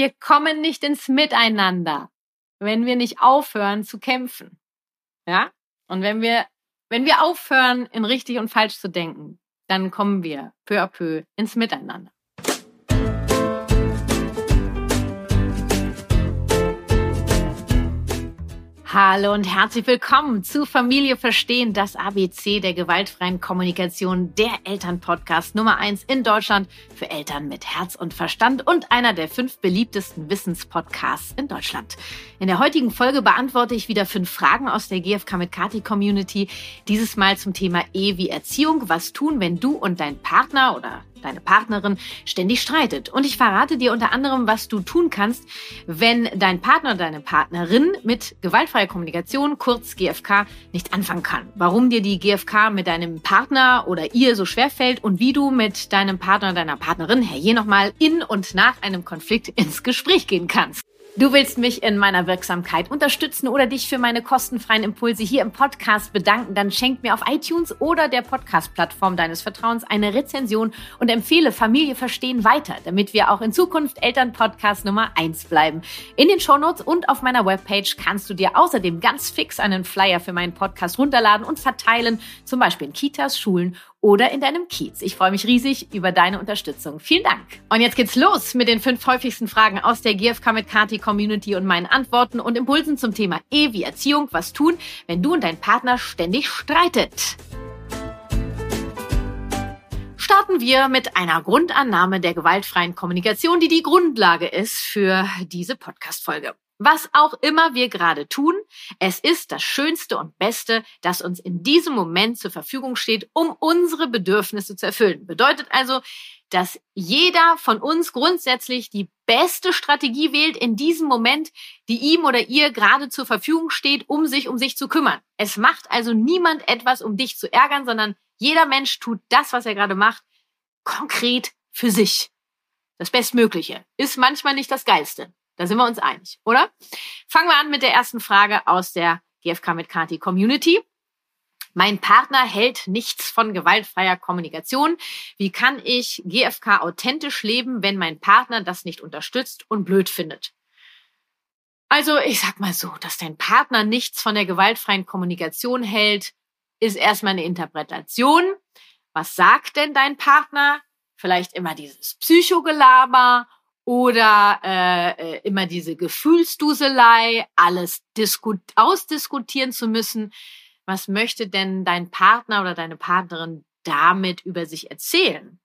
Wir kommen nicht ins Miteinander, wenn wir nicht aufhören zu kämpfen. Ja? Und wenn wir, wenn wir aufhören, in richtig und falsch zu denken, dann kommen wir peu à peu ins Miteinander. Hallo und herzlich willkommen zu Familie Verstehen, das ABC der gewaltfreien Kommunikation, der Elternpodcast Nummer eins in Deutschland für Eltern mit Herz und Verstand und einer der fünf beliebtesten Wissenspodcasts in Deutschland. In der heutigen Folge beantworte ich wieder fünf Fragen aus der GFK mit Kati Community. Dieses Mal zum Thema E wie Erziehung. Was tun, wenn du und dein Partner oder deine Partnerin ständig streitet. Und ich verrate dir unter anderem, was du tun kannst, wenn dein Partner oder deine Partnerin mit gewaltfreier Kommunikation, kurz GFK, nicht anfangen kann. Warum dir die GFK mit deinem Partner oder ihr so schwer fällt und wie du mit deinem Partner oder deiner Partnerin, herrje nochmal, in und nach einem Konflikt ins Gespräch gehen kannst. Du willst mich in meiner Wirksamkeit unterstützen oder dich für meine kostenfreien Impulse hier im Podcast bedanken, dann schenk mir auf iTunes oder der Podcast-Plattform deines Vertrauens eine Rezension und empfehle Familie verstehen weiter, damit wir auch in Zukunft Elternpodcast Nummer eins bleiben. In den Shownotes und auf meiner Webpage kannst du dir außerdem ganz fix einen Flyer für meinen Podcast runterladen und verteilen, zum Beispiel in Kitas, Schulen oder in deinem Kiez. Ich freue mich riesig über deine Unterstützung. Vielen Dank. Und jetzt geht's los mit den fünf häufigsten Fragen aus der GFK mit Kati Community und meinen Antworten und Impulsen zum Thema E wie Erziehung. Was tun, wenn du und dein Partner ständig streitet? Starten wir mit einer Grundannahme der gewaltfreien Kommunikation, die die Grundlage ist für diese Podcast-Folge. Was auch immer wir gerade tun, es ist das Schönste und Beste, das uns in diesem Moment zur Verfügung steht, um unsere Bedürfnisse zu erfüllen. Bedeutet also, dass jeder von uns grundsätzlich die beste Strategie wählt in diesem Moment, die ihm oder ihr gerade zur Verfügung steht, um sich um sich zu kümmern. Es macht also niemand etwas, um dich zu ärgern, sondern jeder Mensch tut das, was er gerade macht, konkret für sich. Das Bestmögliche ist manchmal nicht das Geilste. Da sind wir uns einig, oder? Fangen wir an mit der ersten Frage aus der GFK mit Kati Community. Mein Partner hält nichts von gewaltfreier Kommunikation. Wie kann ich GFK authentisch leben, wenn mein Partner das nicht unterstützt und blöd findet? Also, ich sag mal so, dass dein Partner nichts von der gewaltfreien Kommunikation hält, ist erstmal eine Interpretation. Was sagt denn dein Partner? Vielleicht immer dieses Psychogelaber oder äh, immer diese Gefühlsduselei, alles ausdiskutieren zu müssen. Was möchte denn dein Partner oder deine Partnerin damit über sich erzählen?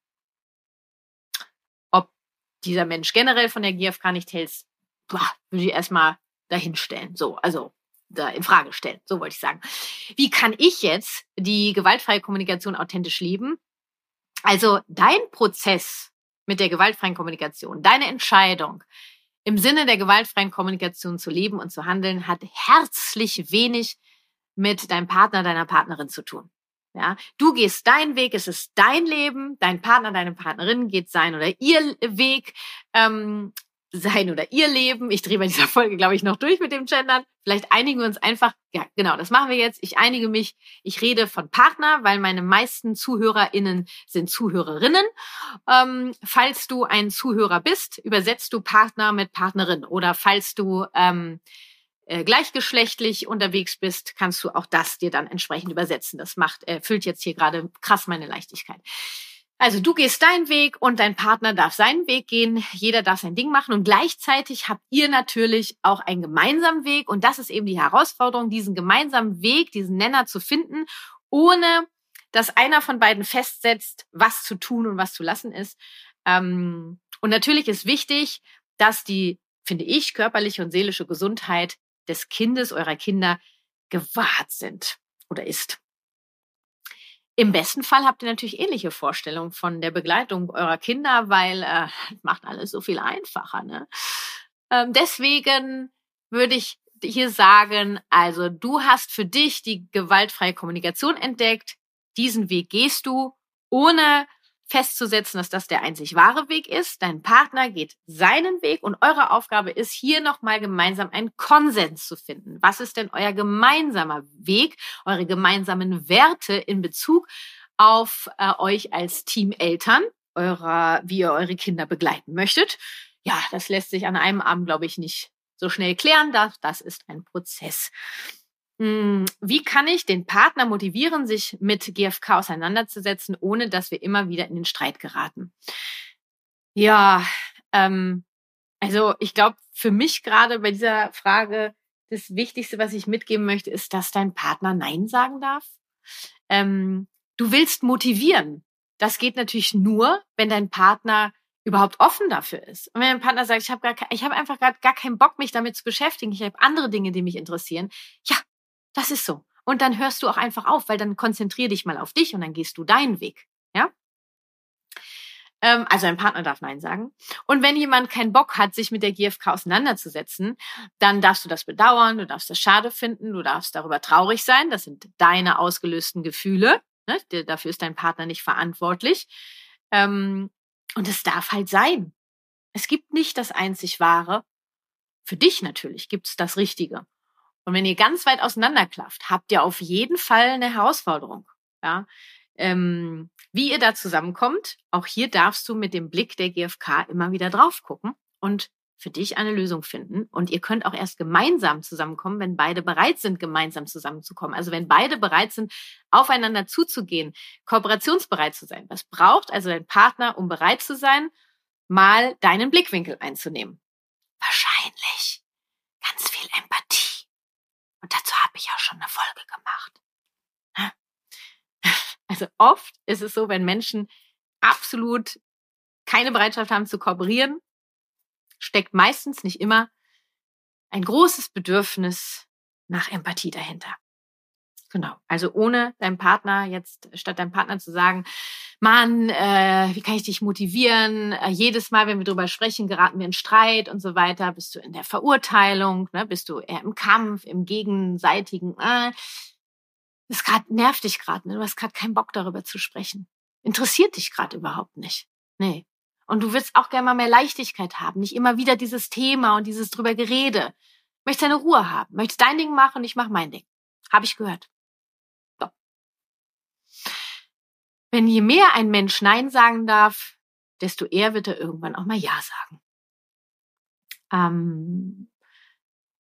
Ob dieser Mensch generell von der GfK nicht hält, würde ich erstmal dahinstellen. So, also da in Frage stellen, so wollte ich sagen. Wie kann ich jetzt die gewaltfreie Kommunikation authentisch leben? Also dein Prozess mit der gewaltfreien Kommunikation, deine Entscheidung, im Sinne der gewaltfreien Kommunikation zu leben und zu handeln, hat herzlich wenig mit deinem Partner, deiner Partnerin zu tun. Ja, du gehst deinen Weg, es ist dein Leben, dein Partner, deine Partnerin geht sein oder ihr Weg. Ähm, sein oder ihr Leben. Ich drehe bei dieser Folge, glaube ich, noch durch mit dem Gendern. Vielleicht einigen wir uns einfach, ja, genau, das machen wir jetzt. Ich einige mich, ich rede von Partner, weil meine meisten ZuhörerInnen sind Zuhörerinnen. Ähm, falls du ein Zuhörer bist, übersetzt du Partner mit Partnerin. Oder falls du ähm, äh, gleichgeschlechtlich unterwegs bist, kannst du auch das dir dann entsprechend übersetzen. Das macht, erfüllt jetzt hier gerade krass meine Leichtigkeit. Also du gehst deinen Weg und dein Partner darf seinen Weg gehen. Jeder darf sein Ding machen und gleichzeitig habt ihr natürlich auch einen gemeinsamen Weg und das ist eben die Herausforderung, diesen gemeinsamen Weg, diesen Nenner zu finden, ohne dass einer von beiden festsetzt, was zu tun und was zu lassen ist. Ähm, und natürlich ist wichtig, dass die, finde ich, körperliche und seelische Gesundheit des Kindes, eurer Kinder gewahrt sind oder ist. Im besten Fall habt ihr natürlich ähnliche Vorstellungen von der Begleitung eurer Kinder, weil äh, macht alles so viel einfacher. Ne? Ähm, deswegen würde ich hier sagen, also du hast für dich die gewaltfreie Kommunikation entdeckt. Diesen Weg gehst du, ohne festzusetzen, dass das der einzig wahre Weg ist. Dein Partner geht seinen Weg und eure Aufgabe ist, hier nochmal gemeinsam einen Konsens zu finden. Was ist denn euer gemeinsamer Weg, eure gemeinsamen Werte in Bezug auf äh, euch als Teameltern, eurer, wie ihr eure Kinder begleiten möchtet? ja, das lässt sich an einem Abend, glaube ich, nicht so schnell klären. Das, das ist ein Prozess. Hm, wie kann ich den Partner motivieren, sich mit GFK auseinanderzusetzen, ohne dass wir immer wieder in den Streit geraten? Ja, ähm, also ich glaube, für mich gerade bei dieser Frage, das Wichtigste, was ich mitgeben möchte, ist, dass dein Partner Nein sagen darf. Ähm, du willst motivieren. Das geht natürlich nur, wenn dein Partner überhaupt offen dafür ist. Und wenn dein Partner sagt, ich habe habe einfach gar, gar keinen Bock, mich damit zu beschäftigen, ich habe andere Dinge, die mich interessieren. Ja, das ist so. Und dann hörst du auch einfach auf, weil dann konzentrier dich mal auf dich und dann gehst du deinen Weg. Ja? Ähm, also ein Partner darf Nein sagen. Und wenn jemand keinen Bock hat, sich mit der GfK auseinanderzusetzen, dann darfst du das bedauern, du darfst das schade finden, du darfst darüber traurig sein. Das sind deine ausgelösten Gefühle. Ne? Dafür ist dein Partner nicht verantwortlich. Ähm, und es darf halt sein. Es gibt nicht das einzig Wahre. Für dich natürlich gibt es das Richtige. Und wenn ihr ganz weit auseinanderklafft, habt ihr auf jeden Fall eine Herausforderung. Ja? Ähm, wie ihr da zusammenkommt, auch hier darfst du mit dem Blick der GfK immer wieder drauf gucken und für dich eine Lösung finden. Und ihr könnt auch erst gemeinsam zusammenkommen, wenn beide bereit sind, gemeinsam zusammenzukommen. Also wenn beide bereit sind, aufeinander zuzugehen, kooperationsbereit zu sein. Was braucht also dein Partner, um bereit zu sein, mal deinen Blickwinkel einzunehmen? Wahrscheinlich ganz viel Empathie. Und dazu habe ich auch schon eine Folge gemacht. Also oft ist es so, wenn Menschen absolut keine Bereitschaft haben zu kooperieren, steckt meistens nicht immer ein großes Bedürfnis nach Empathie dahinter. Genau. Also ohne deinem Partner jetzt, statt deinem Partner zu sagen, Mann, äh, wie kann ich dich motivieren? Äh, jedes Mal, wenn wir drüber sprechen, geraten wir in Streit und so weiter. Bist du in der Verurteilung? Ne? Bist du eher im Kampf, im gegenseitigen? Äh, das grad, nervt dich gerade. Ne? Du hast gerade keinen Bock darüber zu sprechen. Interessiert dich gerade überhaupt nicht. Nee. Und du willst auch gerne mal mehr Leichtigkeit haben, nicht immer wieder dieses Thema und dieses drüber Gerede. Möchtest deine Ruhe haben, möchtest dein Ding machen und ich mach mein Ding. Habe ich gehört. So. Wenn je mehr ein Mensch Nein sagen darf, desto eher wird er irgendwann auch mal Ja sagen. Ähm,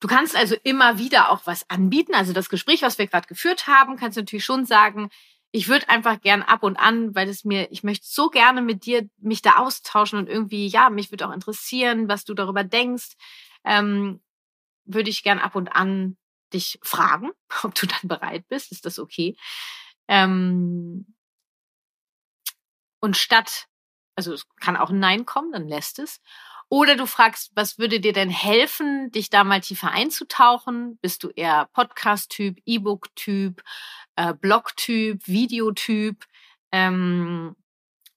du kannst also immer wieder auch was anbieten. Also das Gespräch, was wir gerade geführt haben, kannst du natürlich schon sagen, ich würde einfach gern ab und an, weil es mir, ich möchte so gerne mit dir mich da austauschen und irgendwie, ja, mich würde auch interessieren, was du darüber denkst, ähm, würde ich gern ab und an dich fragen, ob du dann bereit bist. Ist das okay? Ähm, und statt, also es kann auch ein Nein kommen, dann lässt es. Oder du fragst, was würde dir denn helfen, dich da mal tiefer einzutauchen? Bist du eher Podcast-Typ, E-Book-Typ, äh, Blog-Typ, Videotyp? Ähm,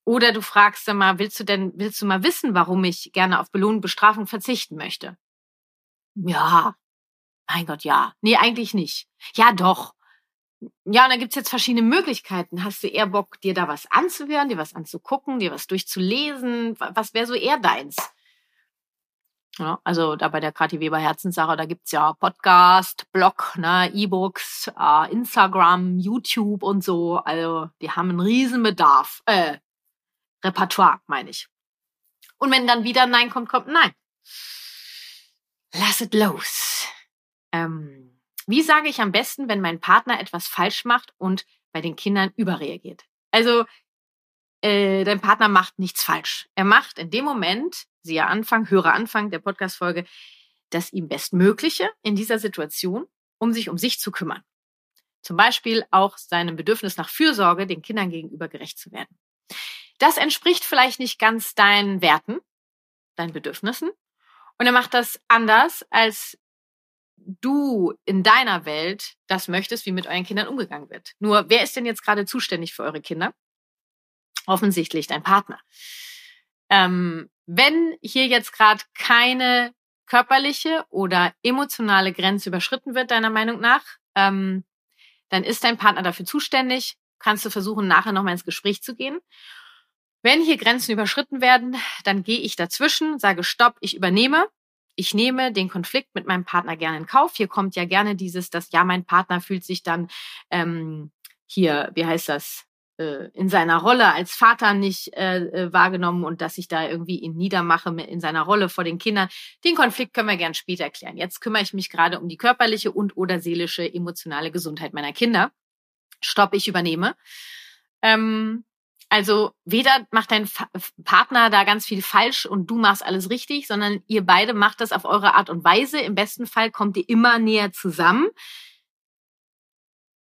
oder du fragst dann mal, willst du denn, willst du mal wissen, warum ich gerne auf Belohnung, Bestrafung verzichten möchte? Ja. Mein Gott, ja. Nee, eigentlich nicht. Ja, doch. Ja, und da gibt's jetzt verschiedene Möglichkeiten. Hast du eher Bock, dir da was anzuhören, dir was anzugucken, dir was durchzulesen? Was wäre so eher deins? Ja, also da bei der Kathi Weber Herzenssache, da gibt's ja Podcast, Blog, ne, E-Books, äh, Instagram, YouTube und so. Also die haben einen riesen Bedarf. Äh, Repertoire, meine ich. Und wenn dann wieder Nein kommt, kommt Nein. Lass es los. Ähm, wie sage ich am besten, wenn mein Partner etwas falsch macht und bei den Kindern überreagiert? Also äh, dein Partner macht nichts falsch. Er macht in dem Moment, siehe Anfang, höre Anfang der Podcast-Folge, das ihm Bestmögliche in dieser Situation, um sich um sich zu kümmern. Zum Beispiel auch seinem Bedürfnis nach Fürsorge den Kindern gegenüber gerecht zu werden. Das entspricht vielleicht nicht ganz deinen Werten, deinen Bedürfnissen. Und er macht das anders, als du in deiner Welt das möchtest, wie mit euren Kindern umgegangen wird. Nur, wer ist denn jetzt gerade zuständig für eure Kinder? offensichtlich dein Partner. Ähm, wenn hier jetzt gerade keine körperliche oder emotionale Grenze überschritten wird, deiner Meinung nach, ähm, dann ist dein Partner dafür zuständig. Kannst du versuchen, nachher nochmal ins Gespräch zu gehen. Wenn hier Grenzen überschritten werden, dann gehe ich dazwischen, sage Stopp, ich übernehme. Ich nehme den Konflikt mit meinem Partner gerne in Kauf. Hier kommt ja gerne dieses, dass ja, mein Partner fühlt sich dann ähm, hier, wie heißt das, äh, in seiner Rolle als Vater nicht äh, äh, wahrgenommen und dass ich da irgendwie ihn niedermache mit, in seiner Rolle vor den Kindern. Den Konflikt können wir gern später klären. Jetzt kümmere ich mich gerade um die körperliche und oder seelische, emotionale Gesundheit meiner Kinder. Stopp, ich übernehme. Ähm, also weder macht dein Fa Partner da ganz viel falsch und du machst alles richtig, sondern ihr beide macht das auf eure Art und Weise. Im besten Fall kommt ihr immer näher zusammen.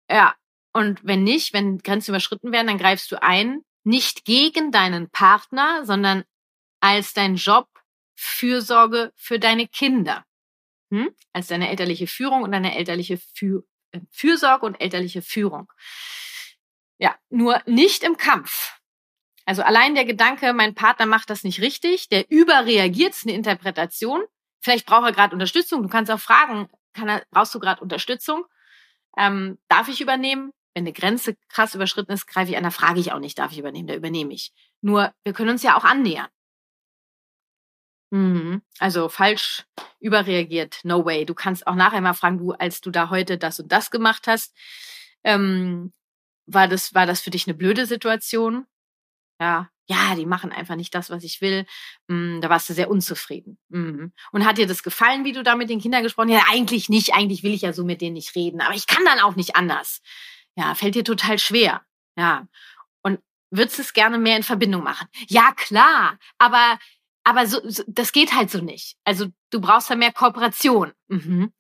Ja, und wenn nicht, wenn Grenzen überschritten werden, dann greifst du ein, nicht gegen deinen Partner, sondern als dein Job Fürsorge für deine Kinder. Hm? Als deine elterliche Führung und deine elterliche Für äh, Fürsorge und elterliche Führung. Ja, nur nicht im Kampf. Also allein der Gedanke, mein Partner macht das nicht richtig, der überreagiert, ist eine Interpretation. Vielleicht braucht er gerade Unterstützung. Du kannst auch fragen, kann er, brauchst du gerade Unterstützung? Ähm, darf ich übernehmen? wenn eine Grenze krass überschritten ist, greife ich an, da frage ich auch nicht, darf ich übernehmen, da übernehme ich. Nur, wir können uns ja auch annähern. Mhm. Also falsch überreagiert, no way. Du kannst auch nachher mal fragen, du, als du da heute das und das gemacht hast, ähm, war das, war das für dich eine blöde Situation? Ja, ja, die machen einfach nicht das, was ich will. Mhm, da warst du sehr unzufrieden. Mhm. Und hat dir das gefallen, wie du da mit den Kindern gesprochen hast? Ja, eigentlich nicht. Eigentlich will ich ja so mit denen nicht reden. Aber ich kann dann auch nicht anders. Ja, fällt dir total schwer. Ja. Und würdest es gerne mehr in Verbindung machen? Ja, klar. Aber, aber so, so das geht halt so nicht. Also du brauchst da mehr Kooperation. Mhm.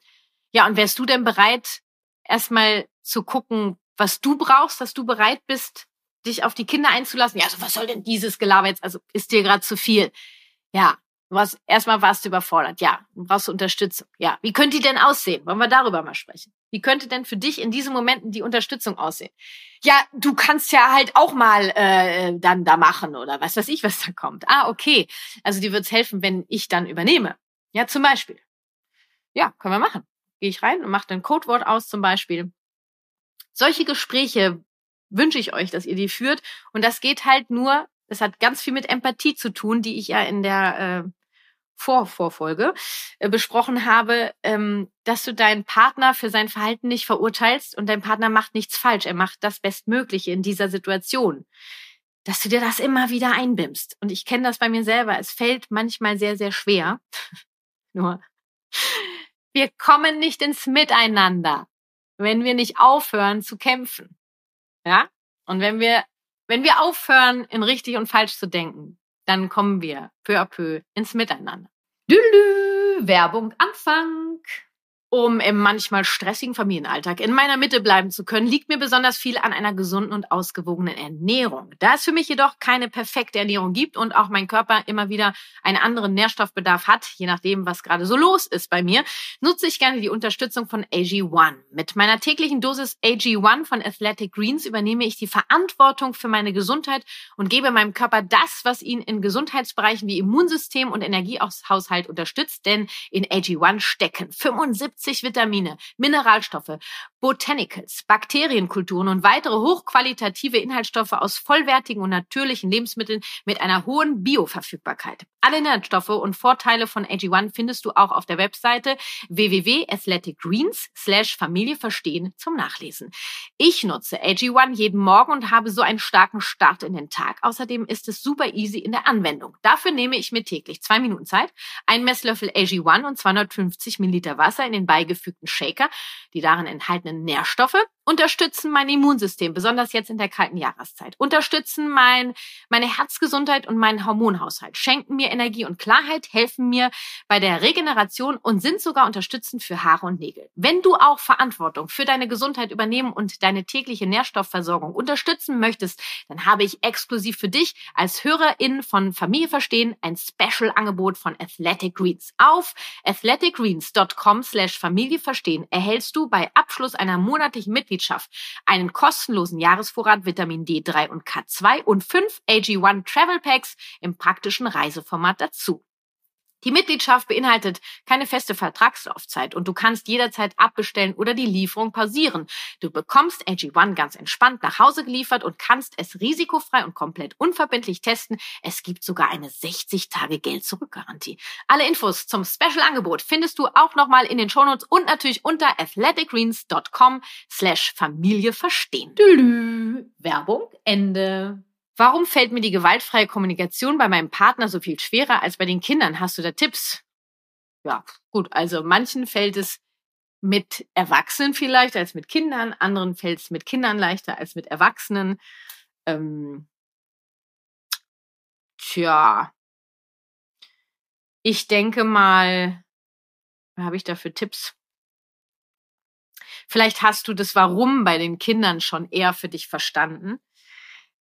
Ja, und wärst du denn bereit, erstmal zu gucken, was du brauchst, dass du bereit bist, dich auf die Kinder einzulassen? Ja, also was soll denn dieses Gelaber jetzt? Also ist dir gerade zu viel? Ja, was, erstmal warst du überfordert. Ja, du brauchst Unterstützung. Ja, wie könnte die denn aussehen? Wollen wir darüber mal sprechen? Wie könnte denn für dich in diesen Momenten die Unterstützung aussehen? Ja, du kannst ja halt auch mal äh, dann da machen oder was weiß ich, was da kommt. Ah, okay. Also dir wird's helfen, wenn ich dann übernehme. Ja, zum Beispiel. Ja, können wir machen. Gehe ich rein und mache ein Codewort aus zum Beispiel. Solche Gespräche wünsche ich euch, dass ihr die führt. Und das geht halt nur, das hat ganz viel mit Empathie zu tun, die ich ja in der äh, Vorvorfolge äh, besprochen habe, ähm, dass du deinen Partner für sein Verhalten nicht verurteilst und dein Partner macht nichts falsch. Er macht das Bestmögliche in dieser Situation. Dass du dir das immer wieder einbimmst. Und ich kenne das bei mir selber. Es fällt manchmal sehr, sehr schwer. Nur, wir kommen nicht ins Miteinander, wenn wir nicht aufhören zu kämpfen. Ja? Und wenn wir, wenn wir aufhören, in richtig und falsch zu denken, dann kommen wir peu à peu ins Miteinander. Dülü, Werbung Anfang. Um im manchmal stressigen Familienalltag in meiner Mitte bleiben zu können, liegt mir besonders viel an einer gesunden und ausgewogenen Ernährung. Da es für mich jedoch keine perfekte Ernährung gibt und auch mein Körper immer wieder einen anderen Nährstoffbedarf hat, je nachdem, was gerade so los ist bei mir, nutze ich gerne die Unterstützung von AG1. Mit meiner täglichen Dosis AG1 von Athletic Greens übernehme ich die Verantwortung für meine Gesundheit und gebe meinem Körper das, was ihn in Gesundheitsbereichen wie Immunsystem und Energiehaushalt unterstützt, denn in AG1 stecken 75 70 Vitamine, Mineralstoffe, Botanicals, Bakterienkulturen und weitere hochqualitative Inhaltsstoffe aus vollwertigen und natürlichen Lebensmitteln mit einer hohen Bioverfügbarkeit. Alle Inhaltsstoffe und Vorteile von AG1 findest du auch auf der Webseite www.athleticgreens slash Familie verstehen zum Nachlesen. Ich nutze AG1 jeden Morgen und habe so einen starken Start in den Tag. Außerdem ist es super easy in der Anwendung. Dafür nehme ich mir täglich zwei Minuten Zeit, ein Messlöffel AG1 und 250 Milliliter Wasser in den beigefügten Shaker. Die darin enthaltenen Nährstoffe unterstützen mein Immunsystem, besonders jetzt in der kalten Jahreszeit, unterstützen mein, meine Herzgesundheit und meinen Hormonhaushalt, schenken mir Energie und Klarheit, helfen mir bei der Regeneration und sind sogar unterstützend für Haare und Nägel. Wenn du auch Verantwortung für deine Gesundheit übernehmen und deine tägliche Nährstoffversorgung unterstützen möchtest, dann habe ich exklusiv für dich als Hörerin von Familie Verstehen ein Special-Angebot von Athletic Greens. Auf athleticgreens.com slash Familie Verstehen erhältst du bei Abschluss einer monatlichen Mitgliedschaft Mitgliedschaft einen kostenlosen Jahresvorrat Vitamin D3 und K2 und fünf AG1 Travel Packs im praktischen Reiseformat dazu. Die Mitgliedschaft beinhaltet keine feste Vertragslaufzeit und du kannst jederzeit abbestellen oder die Lieferung pausieren. Du bekommst AG1 ganz entspannt nach Hause geliefert und kannst es risikofrei und komplett unverbindlich testen. Es gibt sogar eine 60-Tage-Geld-Zurück-Garantie. Alle Infos zum Special-Angebot findest du auch nochmal in den Shownotes und natürlich unter athleticgreens.com slash Familie verstehen. Werbung Ende. Warum fällt mir die gewaltfreie Kommunikation bei meinem Partner so viel schwerer als bei den Kindern? Hast du da Tipps? Ja, gut. Also manchen fällt es mit Erwachsenen vielleicht als mit Kindern, anderen fällt es mit Kindern leichter als mit Erwachsenen. Ähm, tja, ich denke mal, habe ich da für Tipps? Vielleicht hast du das Warum bei den Kindern schon eher für dich verstanden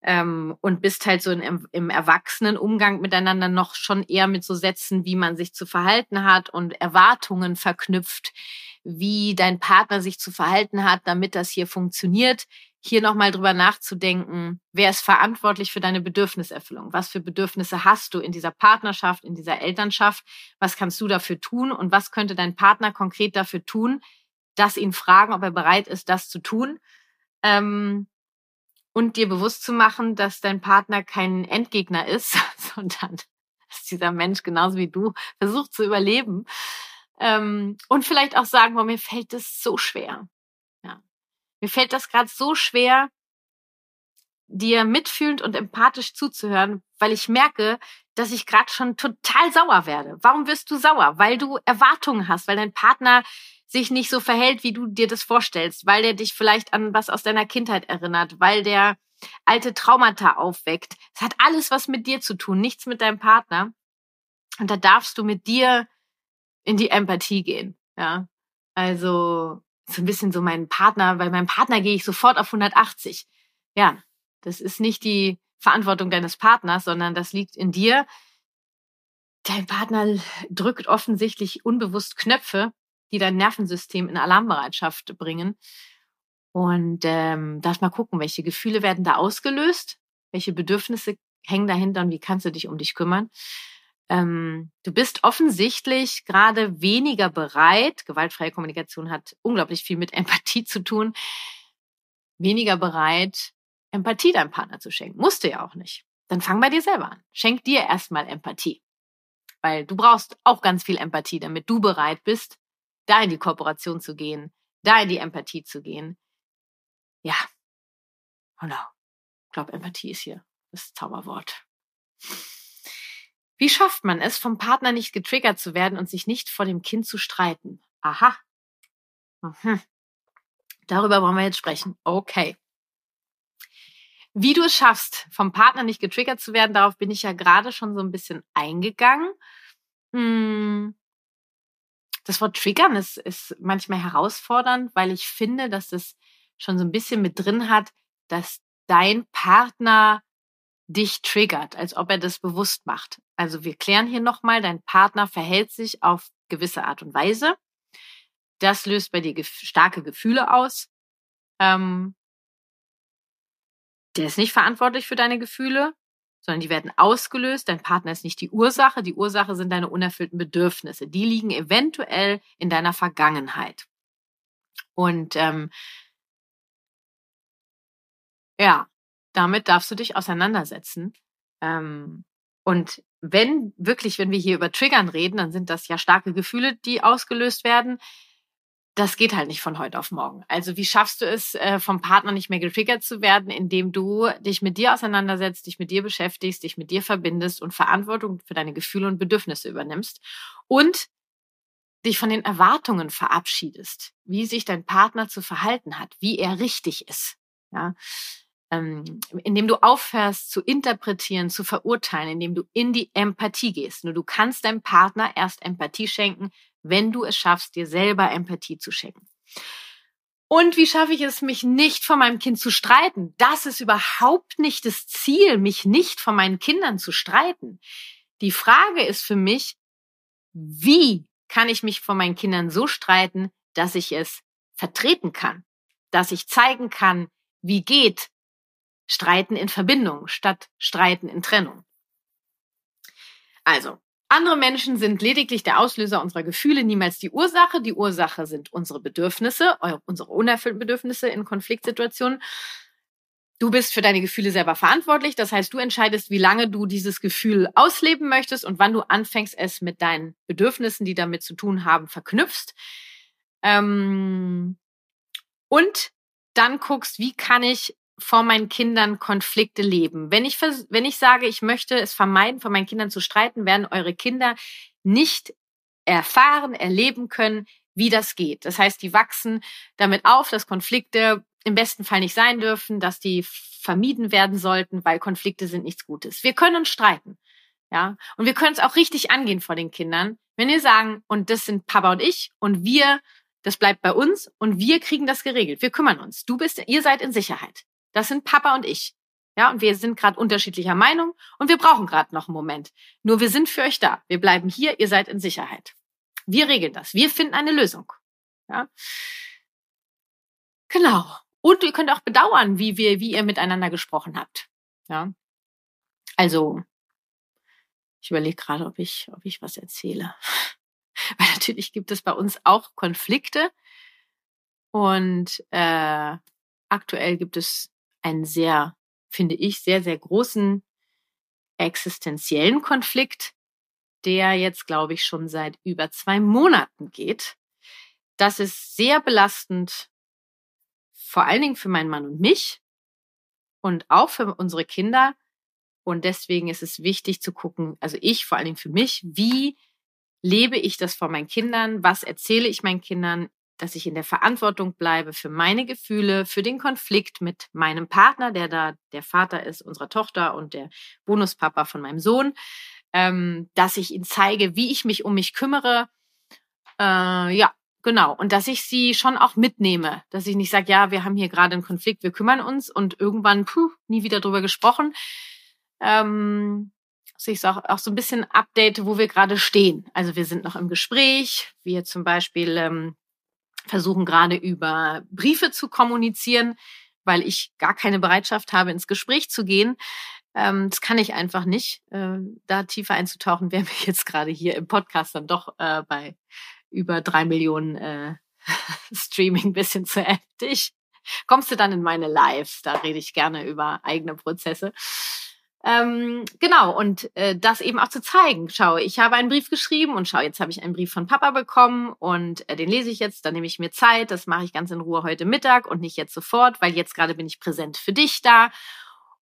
ähm, und bist halt so in, im Erwachsenenumgang miteinander noch schon eher mit so Sätzen, wie man sich zu verhalten hat und Erwartungen verknüpft, wie dein Partner sich zu verhalten hat, damit das hier funktioniert. Hier nochmal drüber nachzudenken, wer ist verantwortlich für deine Bedürfniserfüllung? Was für Bedürfnisse hast du in dieser Partnerschaft, in dieser Elternschaft? Was kannst du dafür tun? Und was könnte dein Partner konkret dafür tun? Das ihn fragen, ob er bereit ist, das zu tun. Ähm, und dir bewusst zu machen, dass dein Partner kein Endgegner ist, sondern dass dieser Mensch genauso wie du versucht zu überleben. Ähm, und vielleicht auch sagen, boah, mir fällt das so schwer. Ja. Mir fällt das gerade so schwer, dir mitfühlend und empathisch zuzuhören, weil ich merke, dass ich gerade schon total sauer werde. Warum wirst du sauer? Weil du Erwartungen hast, weil dein Partner sich nicht so verhält, wie du dir das vorstellst, weil der dich vielleicht an was aus deiner Kindheit erinnert, weil der alte Traumata aufweckt. Es hat alles was mit dir zu tun, nichts mit deinem Partner. Und da darfst du mit dir in die Empathie gehen, ja. Also, so ein bisschen so mein Partner, bei meinem Partner gehe ich sofort auf 180. Ja, das ist nicht die Verantwortung deines Partners, sondern das liegt in dir. Dein Partner drückt offensichtlich unbewusst Knöpfe, die dein Nervensystem in Alarmbereitschaft bringen. Und ähm, darfst mal gucken, welche Gefühle werden da ausgelöst, welche Bedürfnisse hängen dahinter und wie kannst du dich um dich kümmern. Ähm, du bist offensichtlich gerade weniger bereit, gewaltfreie Kommunikation hat unglaublich viel mit Empathie zu tun, weniger bereit, Empathie deinem Partner zu schenken. Musst du ja auch nicht. Dann fang bei dir selber an. Schenk dir erstmal Empathie. Weil du brauchst auch ganz viel Empathie, damit du bereit bist, da in die Kooperation zu gehen, da in die Empathie zu gehen. Ja, genau. Ich glaube, Empathie ist hier das Zauberwort. Wie schafft man es, vom Partner nicht getriggert zu werden und sich nicht vor dem Kind zu streiten? Aha. Mhm. Darüber wollen wir jetzt sprechen. Okay. Wie du es schaffst, vom Partner nicht getriggert zu werden, darauf bin ich ja gerade schon so ein bisschen eingegangen. Hm das Wort triggern ist, ist manchmal herausfordernd, weil ich finde, dass das schon so ein bisschen mit drin hat, dass dein Partner dich triggert, als ob er das bewusst macht. Also wir klären hier nochmal, dein Partner verhält sich auf gewisse Art und Weise. Das löst bei dir starke Gefühle aus. Ähm, der ist nicht verantwortlich für deine Gefühle sondern die werden ausgelöst. Dein Partner ist nicht die Ursache. Die Ursache sind deine unerfüllten Bedürfnisse. Die liegen eventuell in deiner Vergangenheit. Und ähm, ja, damit darfst du dich auseinandersetzen. Ähm, und wenn wirklich, wenn wir hier über Triggern reden, dann sind das ja starke Gefühle, die ausgelöst werden das geht halt nicht von heute auf morgen. Also wie schaffst du es, äh, vom Partner nicht mehr getriggert zu werden, indem du dich mit dir auseinandersetzt, dich mit dir beschäftigst, dich mit dir verbindest und Verantwortung für deine Gefühle und Bedürfnisse übernimmst und dich von den Erwartungen verabschiedest, wie sich dein Partner zu verhalten hat, wie er richtig ist. Ja, ähm, indem du aufhörst zu interpretieren, zu verurteilen, indem du in die Empathie gehst. Nur du kannst deinem Partner erst Empathie schenken, wenn du es schaffst, dir selber Empathie zu schenken. Und wie schaffe ich es, mich nicht von meinem Kind zu streiten? Das ist überhaupt nicht das Ziel, mich nicht von meinen Kindern zu streiten. Die Frage ist für mich, wie kann ich mich von meinen Kindern so streiten, dass ich es vertreten kann, dass ich zeigen kann, wie geht Streiten in Verbindung statt Streiten in Trennung. Also, Andere Menschen sind lediglich der Auslöser unserer Gefühle, niemals die Ursache. Die Ursache sind unsere Bedürfnisse, unsere unerfüllten Bedürfnisse in Konfliktsituationen. Du bist für deine Gefühle selber verantwortlich. Das heißt, du entscheidest, wie lange du dieses Gefühl ausleben möchtest und wann du anfängst, es mit deinen Bedürfnissen, die damit zu tun haben, verknüpfst. Ähm und dann guckst, wie kann ich vor meinen Kindern Konflikte leben. Wenn ich, wenn ich sage, ich möchte es vermeiden, vor meinen Kindern zu streiten, werden eure Kinder nicht erfahren, erleben können, wie das geht. Das heißt, die wachsen damit auf, dass Konflikte im besten Fall nicht sein dürfen, dass die vermieden werden sollten, weil Konflikte sind nichts Gutes. Wir können uns streiten. Ja, und wir können es auch richtig angehen vor den Kindern, wenn wir sagen, und das sind Papa und ich und wir, das bleibt bei uns und wir kriegen das geregelt. Wir kümmern uns. Du bist, ihr seid in Sicherheit. Das sind Papa und ich. Ja, und wir sind gerade unterschiedlicher Meinung und wir brauchen gerade noch einen Moment. Nur wir sind für euch da. Wir bleiben hier, ihr seid in Sicherheit. Wir regeln das. Wir finden eine Lösung. Ja. Genau. Und ihr könnt auch bedauern, wie wir, wie ihr miteinander gesprochen habt. Ja. Also, ich überlege gerade, ob ich, ob ich was erzähle. Weil natürlich gibt es bei uns auch Konflikte. Und äh, aktuell gibt es einen sehr, finde ich, sehr, sehr großen existenziellen Konflikt, der jetzt, glaube ich, schon seit über zwei Monaten geht. Das ist sehr belastend, vor allen Dingen für meinen Mann und mich und auch für unsere Kinder. Und deswegen ist es wichtig zu gucken, also ich vor allen Dingen für mich, wie lebe ich das vor meinen Kindern? Was erzähle ich meinen Kindern? Dass ich in der Verantwortung bleibe für meine Gefühle, für den Konflikt mit meinem Partner, der da der Vater ist unserer Tochter und der Bonuspapa von meinem Sohn, ähm, dass ich ihnen zeige, wie ich mich um mich kümmere. Äh, ja, genau. Und dass ich sie schon auch mitnehme, dass ich nicht sage, ja, wir haben hier gerade einen Konflikt, wir kümmern uns und irgendwann, puh, nie wieder drüber gesprochen. Ähm, dass ich auch, auch so ein bisschen update, wo wir gerade stehen. Also wir sind noch im Gespräch, wir zum Beispiel ähm, versuchen gerade über Briefe zu kommunizieren, weil ich gar keine Bereitschaft habe, ins Gespräch zu gehen. Ähm, das kann ich einfach nicht. Äh, da tiefer einzutauchen, wäre mir jetzt gerade hier im Podcast dann doch äh, bei über drei Millionen äh, Streaming bisschen zu heftig. Kommst du dann in meine Lives? Da rede ich gerne über eigene Prozesse. Ähm, genau, und äh, das eben auch zu zeigen. Schau, ich habe einen Brief geschrieben und schau, jetzt habe ich einen Brief von Papa bekommen und äh, den lese ich jetzt, dann nehme ich mir Zeit, das mache ich ganz in Ruhe heute Mittag und nicht jetzt sofort, weil jetzt gerade bin ich präsent für dich da.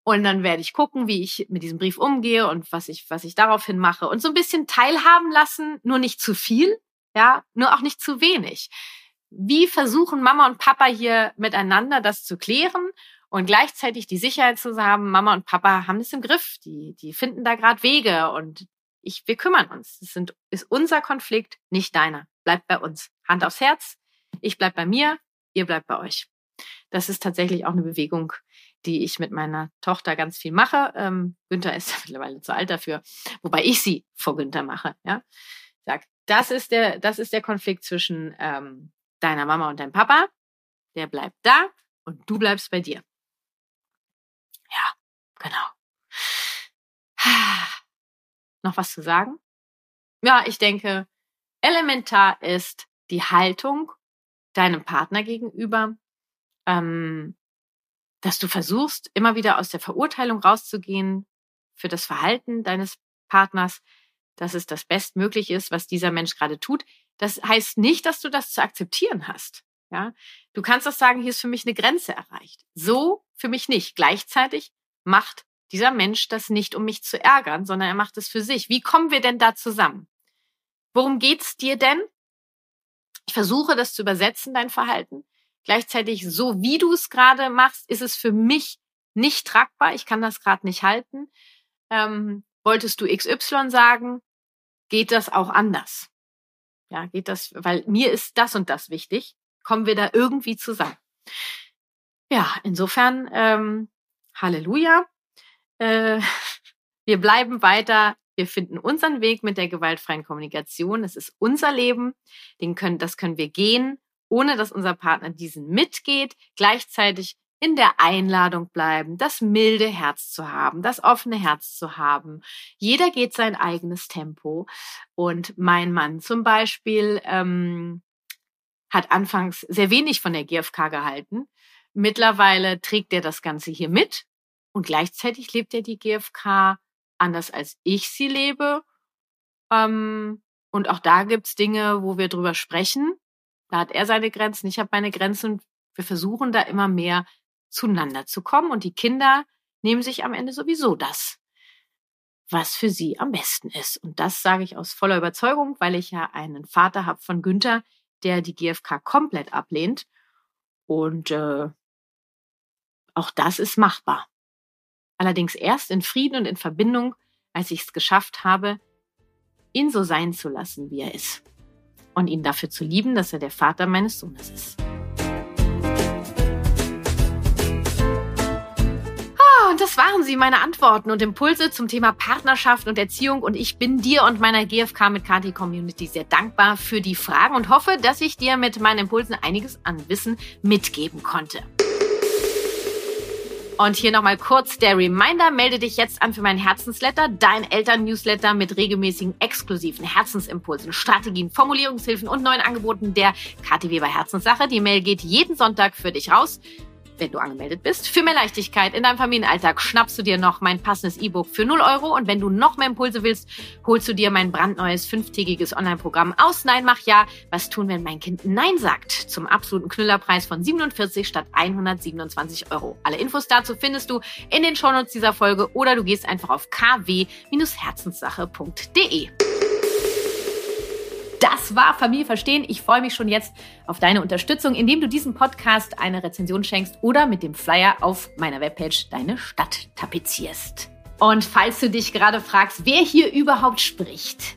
Und dann werde ich gucken, wie ich mit diesem Brief umgehe und was ich, was ich daraufhin mache. Und so ein bisschen teilhaben lassen, nur nicht zu viel, ja, nur auch nicht zu wenig. Wie versuchen Mama und Papa hier miteinander das zu klären und gleichzeitig die Sicherheit zu haben, Mama und Papa haben es im Griff, die, die finden da gerade Wege und ich, wir kümmern uns. Das sind, ist unser Konflikt, nicht deiner. Bleibt bei uns. Hand aufs Herz. Ich bleib bei mir, ihr bleibt bei euch. Das ist tatsächlich auch eine Bewegung, die ich mit meiner Tochter ganz viel mache. Ähm, Günther ist mittlerweile zu alt dafür, wobei ich sie vor Günther mache. Ja, sag, das ist der, das ist der Konflikt zwischen ähm, deiner Mama und deinem Papa. Der bleibt da und du bleibst bei dir. Genau. Noch was zu sagen? Ja, ich denke, elementar ist die Haltung deinem Partner gegenüber, ähm, dass du versuchst, immer wieder aus der Verurteilung rauszugehen für das Verhalten deines Partners, dass es das Bestmöglich ist, was dieser Mensch gerade tut. Das heißt nicht, dass du das zu akzeptieren hast. Ja, du kannst auch sagen, hier ist für mich eine Grenze erreicht. So für mich nicht. Gleichzeitig macht dieser Mensch das nicht, um mich zu ärgern, sondern er macht es für sich. Wie kommen wir denn da zusammen? Worum geht's dir denn? Ich versuche das zu übersetzen, dein Verhalten. Gleichzeitig, so wie du es gerade machst, ist es für mich nicht tragbar. Ich kann das gerade nicht halten. Ähm, wolltest du XY sagen? Geht das auch anders? Ja, geht das, weil mir ist das und das wichtig kommen wir da irgendwie zusammen. Ja, insofern, ähm, Halleluja. Äh, wir bleiben weiter. Wir finden unseren Weg mit der gewaltfreien Kommunikation. Es ist unser Leben. Den können, das können wir gehen, ohne dass unser Partner diesen mitgeht. Gleichzeitig in der Einladung bleiben, das milde Herz zu haben, das offene Herz zu haben. Jeder geht sein eigenes Tempo. Und mein Mann zum Beispiel ähm, hat anfangs sehr wenig von der GfK gehalten. Mittlerweile trägt er das Ganze hier mit und gleichzeitig lebt er die GfK anders als ich sie lebe. Ähm, und auch da gibt's Dinge, wo wir drüber sprechen. Da hat er seine Grenzen, ich habe meine Grenzen. Wir versuchen da immer mehr zueinander zu kommen und die Kinder nehmen sich am Ende sowieso das, was für sie am besten ist. Und das sage ich aus voller Überzeugung, weil ich ja einen Vater habe von Günther, der die GfK komplett ablehnt. Und äh, auch das ist machbar. Allerdings erst in Frieden und in Verbindung, als ich es geschafft habe, ihn so sein zu lassen, wie er ist. Und ihn dafür zu lieben, dass er der Vater meines Sohnes ist. und das waren sie, meine Antworten und Impulse zum Thema Partnerschaft und Erziehung. Und ich bin dir und meiner GFK mit Kati Community sehr dankbar für die Fragen und hoffe, dass ich dir mit meinen Impulsen einiges an Wissen mitgeben konnte. Und hier nochmal kurz der Reminder, melde dich jetzt an für meinen Herzensletter, dein Eltern-Newsletter mit regelmäßigen exklusiven Herzensimpulsen, Strategien, Formulierungshilfen und neuen Angeboten der KT Weber Herzenssache. Die Mail geht jeden Sonntag für dich raus wenn du angemeldet bist. Für mehr Leichtigkeit in deinem Familienalltag schnappst du dir noch mein passendes E-Book für 0 Euro. Und wenn du noch mehr Impulse willst, holst du dir mein brandneues fünftägiges Online-Programm aus Nein, mach ja. Was tun, wenn mein Kind Nein sagt? Zum absoluten Knüllerpreis von 47 statt 127 Euro. Alle Infos dazu findest du in den Shownotes dieser Folge oder du gehst einfach auf kw-herzenssache.de. Das war Familie verstehen. Ich freue mich schon jetzt auf deine Unterstützung, indem du diesem Podcast eine Rezension schenkst oder mit dem Flyer auf meiner Webpage deine Stadt tapezierst. Und falls du dich gerade fragst, wer hier überhaupt spricht,